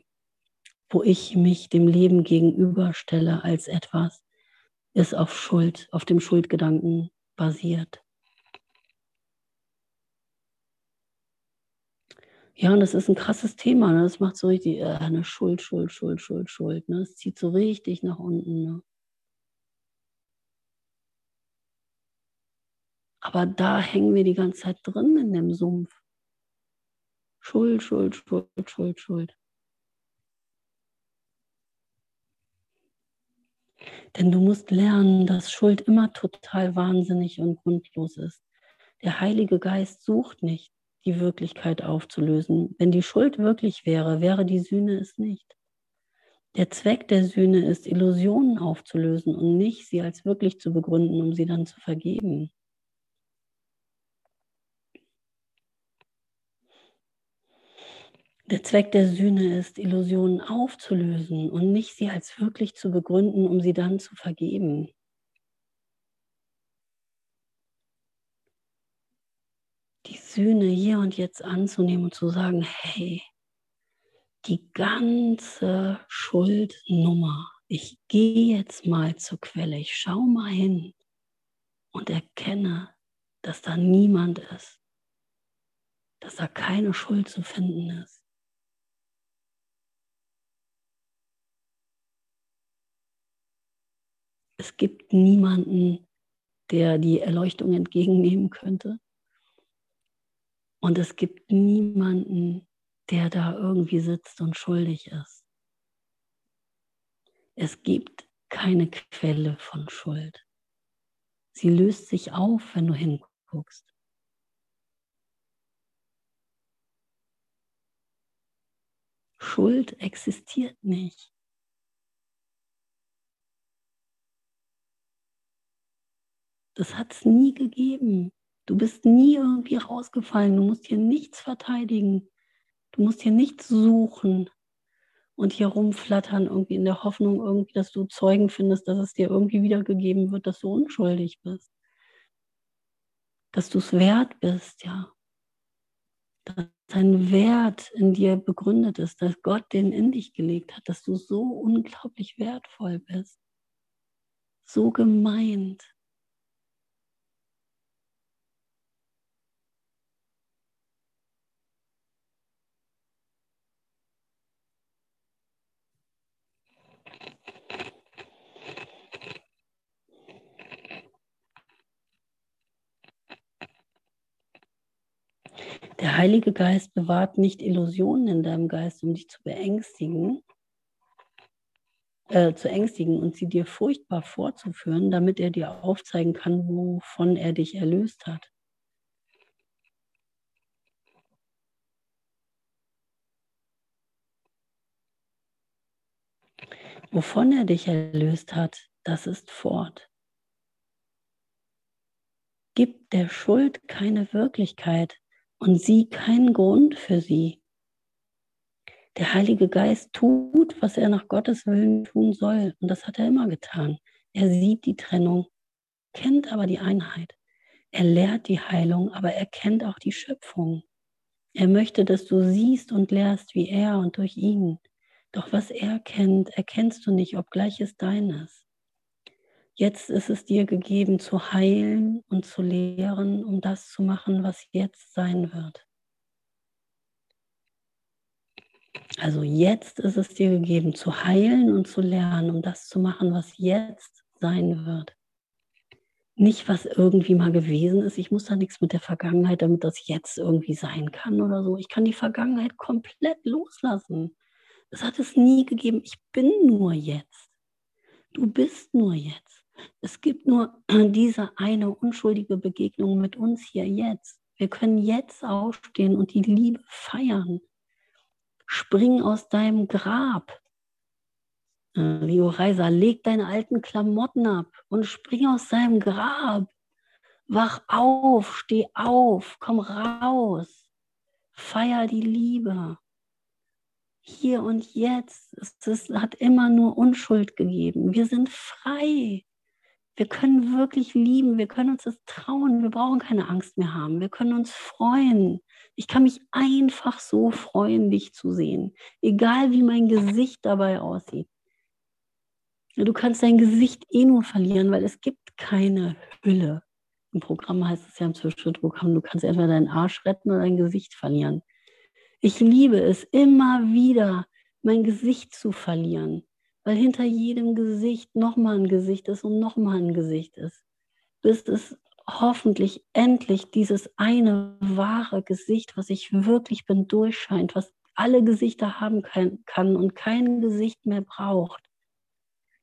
wo ich mich dem Leben gegenüberstelle als etwas, ist auf Schuld, auf dem Schuldgedanken basiert. Ja, und das ist ein krasses Thema. Ne? Das macht so richtig äh, eine Schuld, Schuld, Schuld, Schuld, Schuld. Ne? Das zieht so richtig nach unten. Ne? Aber da hängen wir die ganze Zeit drin in dem Sumpf. Schuld, Schuld, Schuld, Schuld, Schuld. Denn du musst lernen, dass Schuld immer total wahnsinnig und grundlos ist. Der Heilige Geist sucht nicht die Wirklichkeit aufzulösen. Wenn die Schuld wirklich wäre, wäre die Sühne es nicht. Der Zweck der Sühne ist, Illusionen aufzulösen und nicht sie als wirklich zu begründen, um sie dann zu vergeben. Der Zweck der Sühne ist, Illusionen aufzulösen und nicht sie als wirklich zu begründen, um sie dann zu vergeben. Sühne hier und jetzt anzunehmen und zu sagen, hey, die ganze Schuldnummer, ich gehe jetzt mal zur Quelle, ich schaue mal hin und erkenne, dass da niemand ist, dass da keine Schuld zu finden ist. Es gibt niemanden, der die Erleuchtung entgegennehmen könnte. Und es gibt niemanden, der da irgendwie sitzt und schuldig ist. Es gibt keine Quelle von Schuld. Sie löst sich auf, wenn du hinguckst. Schuld existiert nicht. Das hat es nie gegeben. Du bist nie irgendwie rausgefallen. Du musst hier nichts verteidigen. Du musst hier nichts suchen und hier rumflattern, irgendwie in der Hoffnung, irgendwie, dass du Zeugen findest, dass es dir irgendwie wiedergegeben wird, dass du unschuldig bist. Dass du es wert bist, ja. Dass dein Wert in dir begründet ist, dass Gott den in dich gelegt hat, dass du so unglaublich wertvoll bist. So gemeint. Der Heilige Geist bewahrt nicht Illusionen in deinem Geist, um dich zu beängstigen, äh, zu ängstigen und sie dir furchtbar vorzuführen, damit er dir aufzeigen kann, wovon er dich erlöst hat. Wovon er dich erlöst hat, das ist fort. Gib der Schuld keine Wirklichkeit, und sieh keinen Grund für sie. Der Heilige Geist tut, was er nach Gottes Willen tun soll. Und das hat er immer getan. Er sieht die Trennung, kennt aber die Einheit. Er lehrt die Heilung, aber er kennt auch die Schöpfung. Er möchte, dass du siehst und lehrst wie er und durch ihn. Doch was er kennt, erkennst du nicht, obgleich es deines. Jetzt ist es dir gegeben zu heilen und zu lehren, um das zu machen, was jetzt sein wird. Also jetzt ist es dir gegeben zu heilen und zu lernen, um das zu machen, was jetzt sein wird. Nicht, was irgendwie mal gewesen ist. Ich muss da nichts mit der Vergangenheit, damit das jetzt irgendwie sein kann oder so. Ich kann die Vergangenheit komplett loslassen. Es hat es nie gegeben. Ich bin nur jetzt. Du bist nur jetzt. Es gibt nur diese eine unschuldige Begegnung mit uns hier jetzt. Wir können jetzt aufstehen und die Liebe feiern. Spring aus deinem Grab. Äh, Rio Reiser, leg deine alten Klamotten ab und spring aus deinem Grab. Wach auf, steh auf, komm raus. Feier die Liebe. Hier und jetzt. Es hat immer nur Unschuld gegeben. Wir sind frei. Wir können wirklich lieben, wir können uns das trauen, wir brauchen keine Angst mehr haben, wir können uns freuen. Ich kann mich einfach so freuen, dich zu sehen, egal wie mein Gesicht dabei aussieht. Du kannst dein Gesicht eh nur verlieren, weil es gibt keine Hülle. Im Programm heißt es ja im Zwischenprogramm, du kannst entweder deinen Arsch retten oder dein Gesicht verlieren. Ich liebe es immer wieder, mein Gesicht zu verlieren weil hinter jedem Gesicht nochmal ein Gesicht ist und nochmal ein Gesicht ist, bis es hoffentlich endlich dieses eine wahre Gesicht, was ich wirklich bin, durchscheint, was alle Gesichter haben kann und kein Gesicht mehr braucht.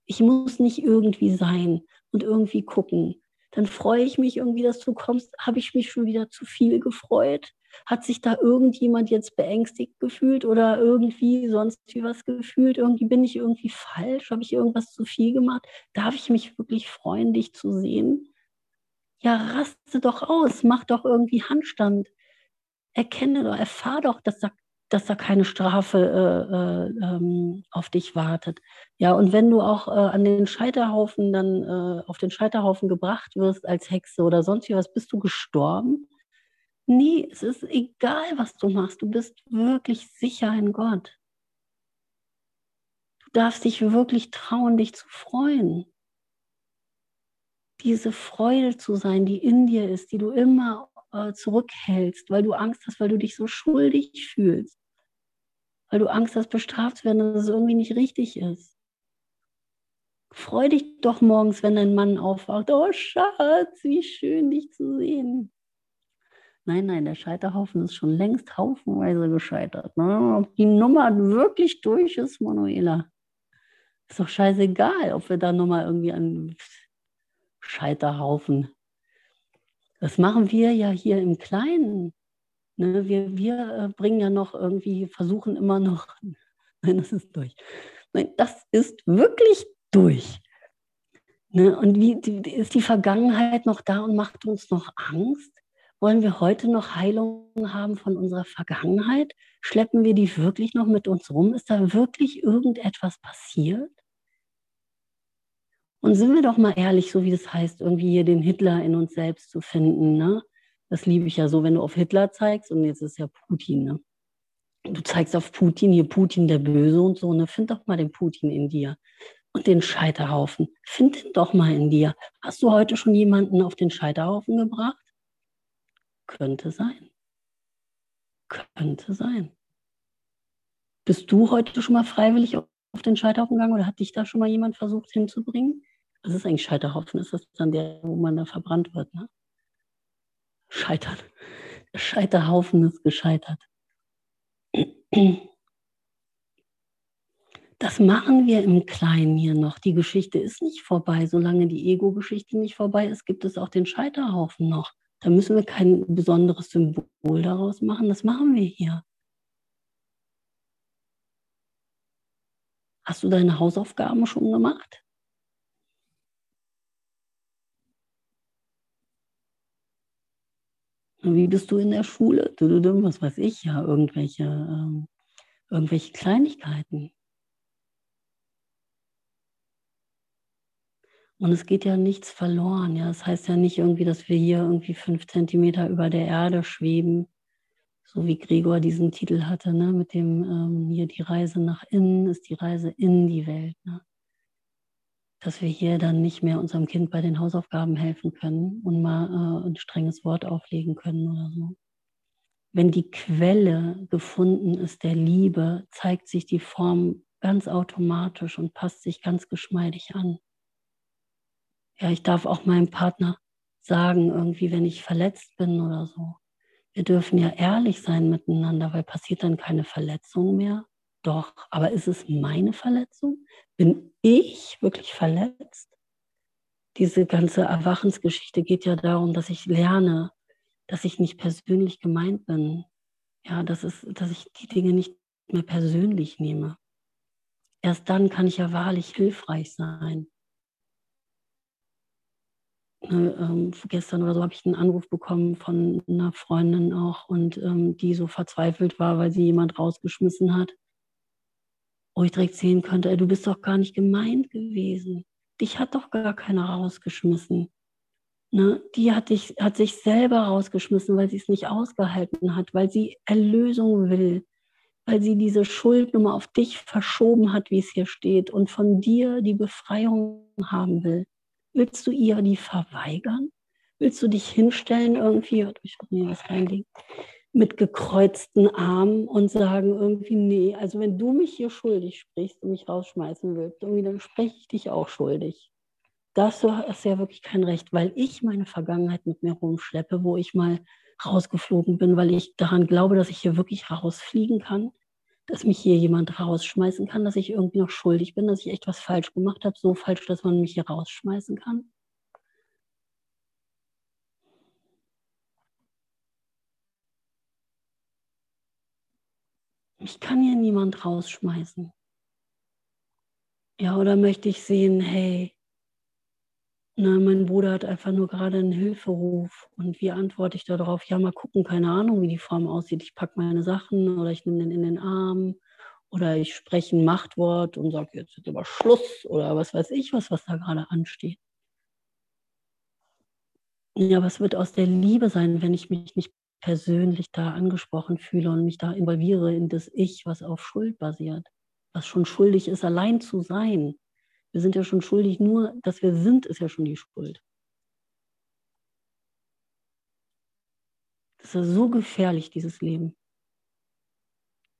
Ich muss nicht irgendwie sein und irgendwie gucken. Dann freue ich mich irgendwie, dass du kommst. Habe ich mich schon wieder zu viel gefreut? Hat sich da irgendjemand jetzt beängstigt gefühlt oder irgendwie sonst wie was gefühlt? Irgendwie bin ich irgendwie falsch? Habe ich irgendwas zu viel gemacht? Darf ich mich wirklich freuen, dich zu sehen? Ja, raste doch aus, mach doch irgendwie Handstand. Erkenne doch, erfahr doch, dass da, dass da keine Strafe äh, äh, ähm, auf dich wartet. Ja, und wenn du auch äh, an den Scheiterhaufen dann äh, auf den Scheiterhaufen gebracht wirst als Hexe oder sonst wie was, bist du gestorben? Nee, es ist egal, was du machst. Du bist wirklich sicher in Gott. Du darfst dich wirklich trauen, dich zu freuen. Diese Freude zu sein, die in dir ist, die du immer äh, zurückhältst, weil du Angst hast, weil du dich so schuldig fühlst. Weil du Angst hast, bestraft zu werden, dass es irgendwie nicht richtig ist. Freu dich doch morgens, wenn dein Mann aufwacht. Oh Schatz, wie schön dich zu sehen. Nein, nein, der Scheiterhaufen ist schon längst haufenweise gescheitert. Ne? Ob die Nummer wirklich durch ist, Manuela. Ist doch scheißegal, ob wir da nochmal irgendwie einen Scheiterhaufen. Das machen wir ja hier im Kleinen. Ne? Wir, wir äh, bringen ja noch irgendwie, versuchen immer noch Nein, das ist durch. Nein, das ist wirklich durch. Ne? Und wie, die, ist die Vergangenheit noch da und macht uns noch Angst? Wollen wir heute noch Heilung haben von unserer Vergangenheit? Schleppen wir die wirklich noch mit uns rum? Ist da wirklich irgendetwas passiert? Und sind wir doch mal ehrlich, so wie das heißt, irgendwie hier den Hitler in uns selbst zu finden. Ne? Das liebe ich ja so, wenn du auf Hitler zeigst und jetzt ist ja Putin. Ne? Du zeigst auf Putin, hier Putin der Böse und so. Ne? Find doch mal den Putin in dir und den Scheiterhaufen. Find ihn doch mal in dir. Hast du heute schon jemanden auf den Scheiterhaufen gebracht? Könnte sein. Könnte sein. Bist du heute schon mal freiwillig auf den Scheiterhaufen gegangen oder hat dich da schon mal jemand versucht hinzubringen? Was ist eigentlich Scheiterhaufen? Ist das dann der, wo man da verbrannt wird? Ne? Scheitern. Scheiterhaufen ist gescheitert. Das machen wir im Kleinen hier noch. Die Geschichte ist nicht vorbei. Solange die Ego-Geschichte nicht vorbei ist, gibt es auch den Scheiterhaufen noch. Da müssen wir kein besonderes Symbol daraus machen. Das machen wir hier. Hast du deine Hausaufgaben schon gemacht? Wie bist du in der Schule? Was weiß ich ja, irgendwelche, ähm, irgendwelche Kleinigkeiten. Und es geht ja nichts verloren. Ja, das heißt ja nicht irgendwie, dass wir hier irgendwie fünf Zentimeter über der Erde schweben, so wie Gregor diesen Titel hatte, ne? mit dem ähm, hier die Reise nach innen ist die Reise in die Welt. Ne? Dass wir hier dann nicht mehr unserem Kind bei den Hausaufgaben helfen können und mal äh, ein strenges Wort auflegen können oder so. Wenn die Quelle gefunden ist der Liebe, zeigt sich die Form ganz automatisch und passt sich ganz geschmeidig an. Ja, ich darf auch meinem Partner sagen, irgendwie, wenn ich verletzt bin oder so. Wir dürfen ja ehrlich sein miteinander, weil passiert dann keine Verletzung mehr. Doch, aber ist es meine Verletzung? Bin ich wirklich verletzt? Diese ganze Erwachensgeschichte geht ja darum, dass ich lerne, dass ich nicht persönlich gemeint bin. Ja, das ist, dass ich die Dinge nicht mehr persönlich nehme. Erst dann kann ich ja wahrlich hilfreich sein. Ne, ähm, gestern oder so habe ich einen Anruf bekommen von einer Freundin auch und ähm, die so verzweifelt war, weil sie jemand rausgeschmissen hat. Wo ich direkt sehen könnte, ey, du bist doch gar nicht gemeint gewesen. Dich hat doch gar keiner rausgeschmissen. Ne? Die hat, dich, hat sich selber rausgeschmissen, weil sie es nicht ausgehalten hat, weil sie Erlösung will, weil sie diese Schuldnummer auf dich verschoben hat, wie es hier steht, und von dir die Befreiung haben will. Willst du ihr die verweigern? Willst du dich hinstellen irgendwie, ich mir das reinlegen, mit gekreuzten Armen und sagen irgendwie, nee, also wenn du mich hier schuldig sprichst und mich rausschmeißen willst, irgendwie, dann spreche ich dich auch schuldig. Das ist ja wirklich kein Recht, weil ich meine Vergangenheit mit mir rumschleppe, wo ich mal rausgeflogen bin, weil ich daran glaube, dass ich hier wirklich rausfliegen kann dass mich hier jemand rausschmeißen kann, dass ich irgendwie noch schuldig bin, dass ich echt was falsch gemacht habe, so falsch, dass man mich hier rausschmeißen kann. Mich kann hier niemand rausschmeißen. Ja, oder möchte ich sehen, hey, na, mein Bruder hat einfach nur gerade einen Hilferuf. Und wie antworte ich darauf? Ja, mal gucken, keine Ahnung, wie die Form aussieht. Ich packe meine Sachen oder ich nehme den in den Arm oder ich spreche ein Machtwort und sage jetzt ist aber Schluss oder was weiß ich was, was da gerade ansteht. Ja, es wird aus der Liebe sein, wenn ich mich nicht persönlich da angesprochen fühle und mich da involviere in das Ich, was auf Schuld basiert, was schon schuldig ist, allein zu sein. Wir sind ja schon schuldig, nur dass wir sind, ist ja schon die Schuld. Das ist so gefährlich, dieses Leben.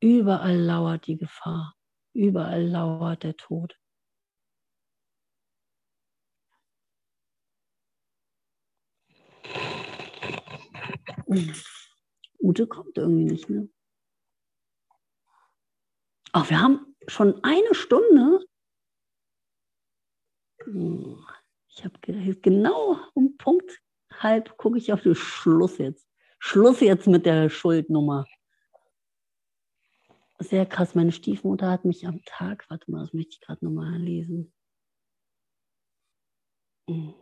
Überall lauert die Gefahr. Überall lauert der Tod. Ute kommt irgendwie nicht, ne? Ach, wir haben schon eine Stunde. Ich habe genau um Punkt halb gucke ich auf den Schluss jetzt. Schluss jetzt mit der Schuldnummer. sehr krass. Meine Stiefmutter hat mich am Tag, warte mal, das möchte ich gerade nochmal lesen. Hm.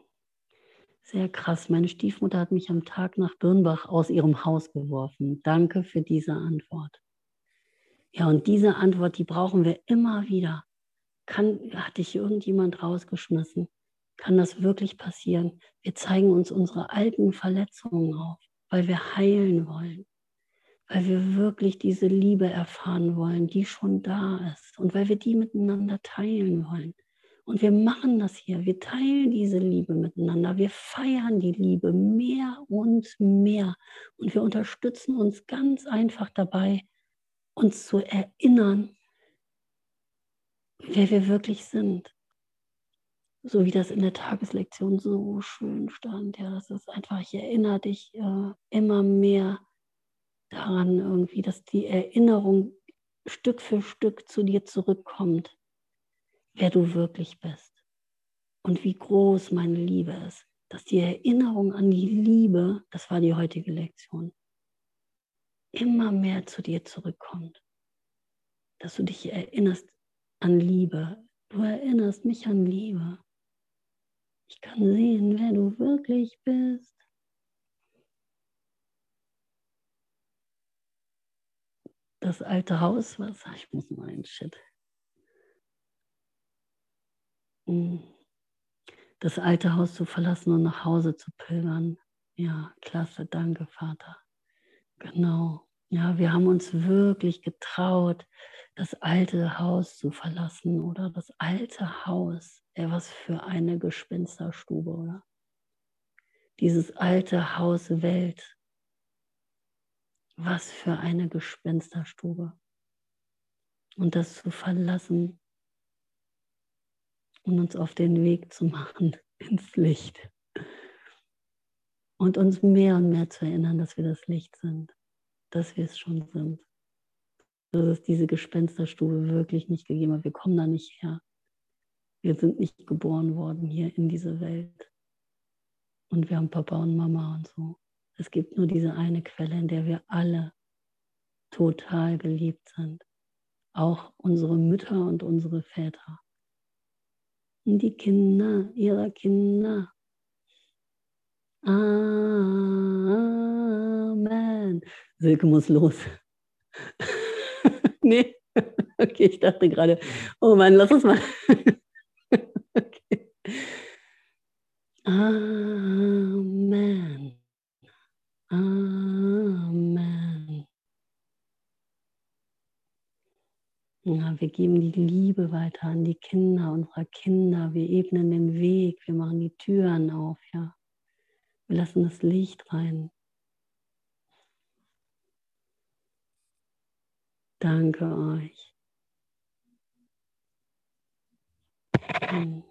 Sehr krass. Meine Stiefmutter hat mich am Tag nach Birnbach aus ihrem Haus geworfen. Danke für diese Antwort. Ja, und diese Antwort, die brauchen wir immer wieder. Kann, hat dich irgendjemand rausgeschmissen? Kann das wirklich passieren? Wir zeigen uns unsere alten Verletzungen auf, weil wir heilen wollen, weil wir wirklich diese Liebe erfahren wollen, die schon da ist und weil wir die miteinander teilen wollen. Und wir machen das hier. Wir teilen diese Liebe miteinander. Wir feiern die Liebe mehr und mehr. Und wir unterstützen uns ganz einfach dabei, uns zu erinnern, wer wir wirklich sind. So wie das in der Tageslektion so schön stand. Ja, das ist einfach, ich erinnere dich äh, immer mehr daran irgendwie, dass die Erinnerung Stück für Stück zu dir zurückkommt wer du wirklich bist und wie groß meine Liebe ist. Dass die Erinnerung an die Liebe, das war die heutige Lektion, immer mehr zu dir zurückkommt. Dass du dich erinnerst an Liebe. Du erinnerst mich an Liebe. Ich kann sehen, wer du wirklich bist. Das alte Haus, was? Ich muss mal ein Shit. das alte Haus zu verlassen und nach Hause zu pilgern. Ja, klasse, danke, Vater. Genau. Ja, wir haben uns wirklich getraut, das alte Haus zu verlassen oder das alte Haus. Ja, was für eine Gespensterstube, oder? Dieses alte Haus Welt. Was für eine Gespensterstube. Und das zu verlassen, und uns auf den Weg zu machen ins Licht. Und uns mehr und mehr zu erinnern, dass wir das Licht sind, dass wir es schon sind. Dass es diese Gespensterstube wirklich nicht gegeben hat. Wir kommen da nicht her. Wir sind nicht geboren worden hier in diese Welt. Und wir haben Papa und Mama und so. Es gibt nur diese eine Quelle, in der wir alle total geliebt sind. Auch unsere Mütter und unsere Väter die Kinder ihrer Kinder. Amen. Silke muss los. nee. Okay, ich dachte gerade, oh Mann, lass uns mal. Amen. Amen. Ja, wir geben die Liebe weiter an die Kinder unserer Kinder. Wir ebnen den Weg. Wir machen die Türen auf. Ja. Wir lassen das Licht rein. Danke euch. Amen.